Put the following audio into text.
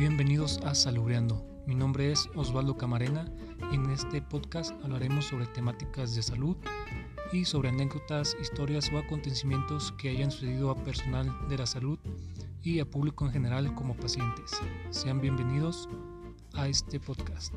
Bienvenidos a Salubreando. Mi nombre es Osvaldo Camarena y en este podcast hablaremos sobre temáticas de salud y sobre anécdotas, historias o acontecimientos que hayan sucedido a personal de la salud y a público en general como pacientes. Sean bienvenidos a este podcast.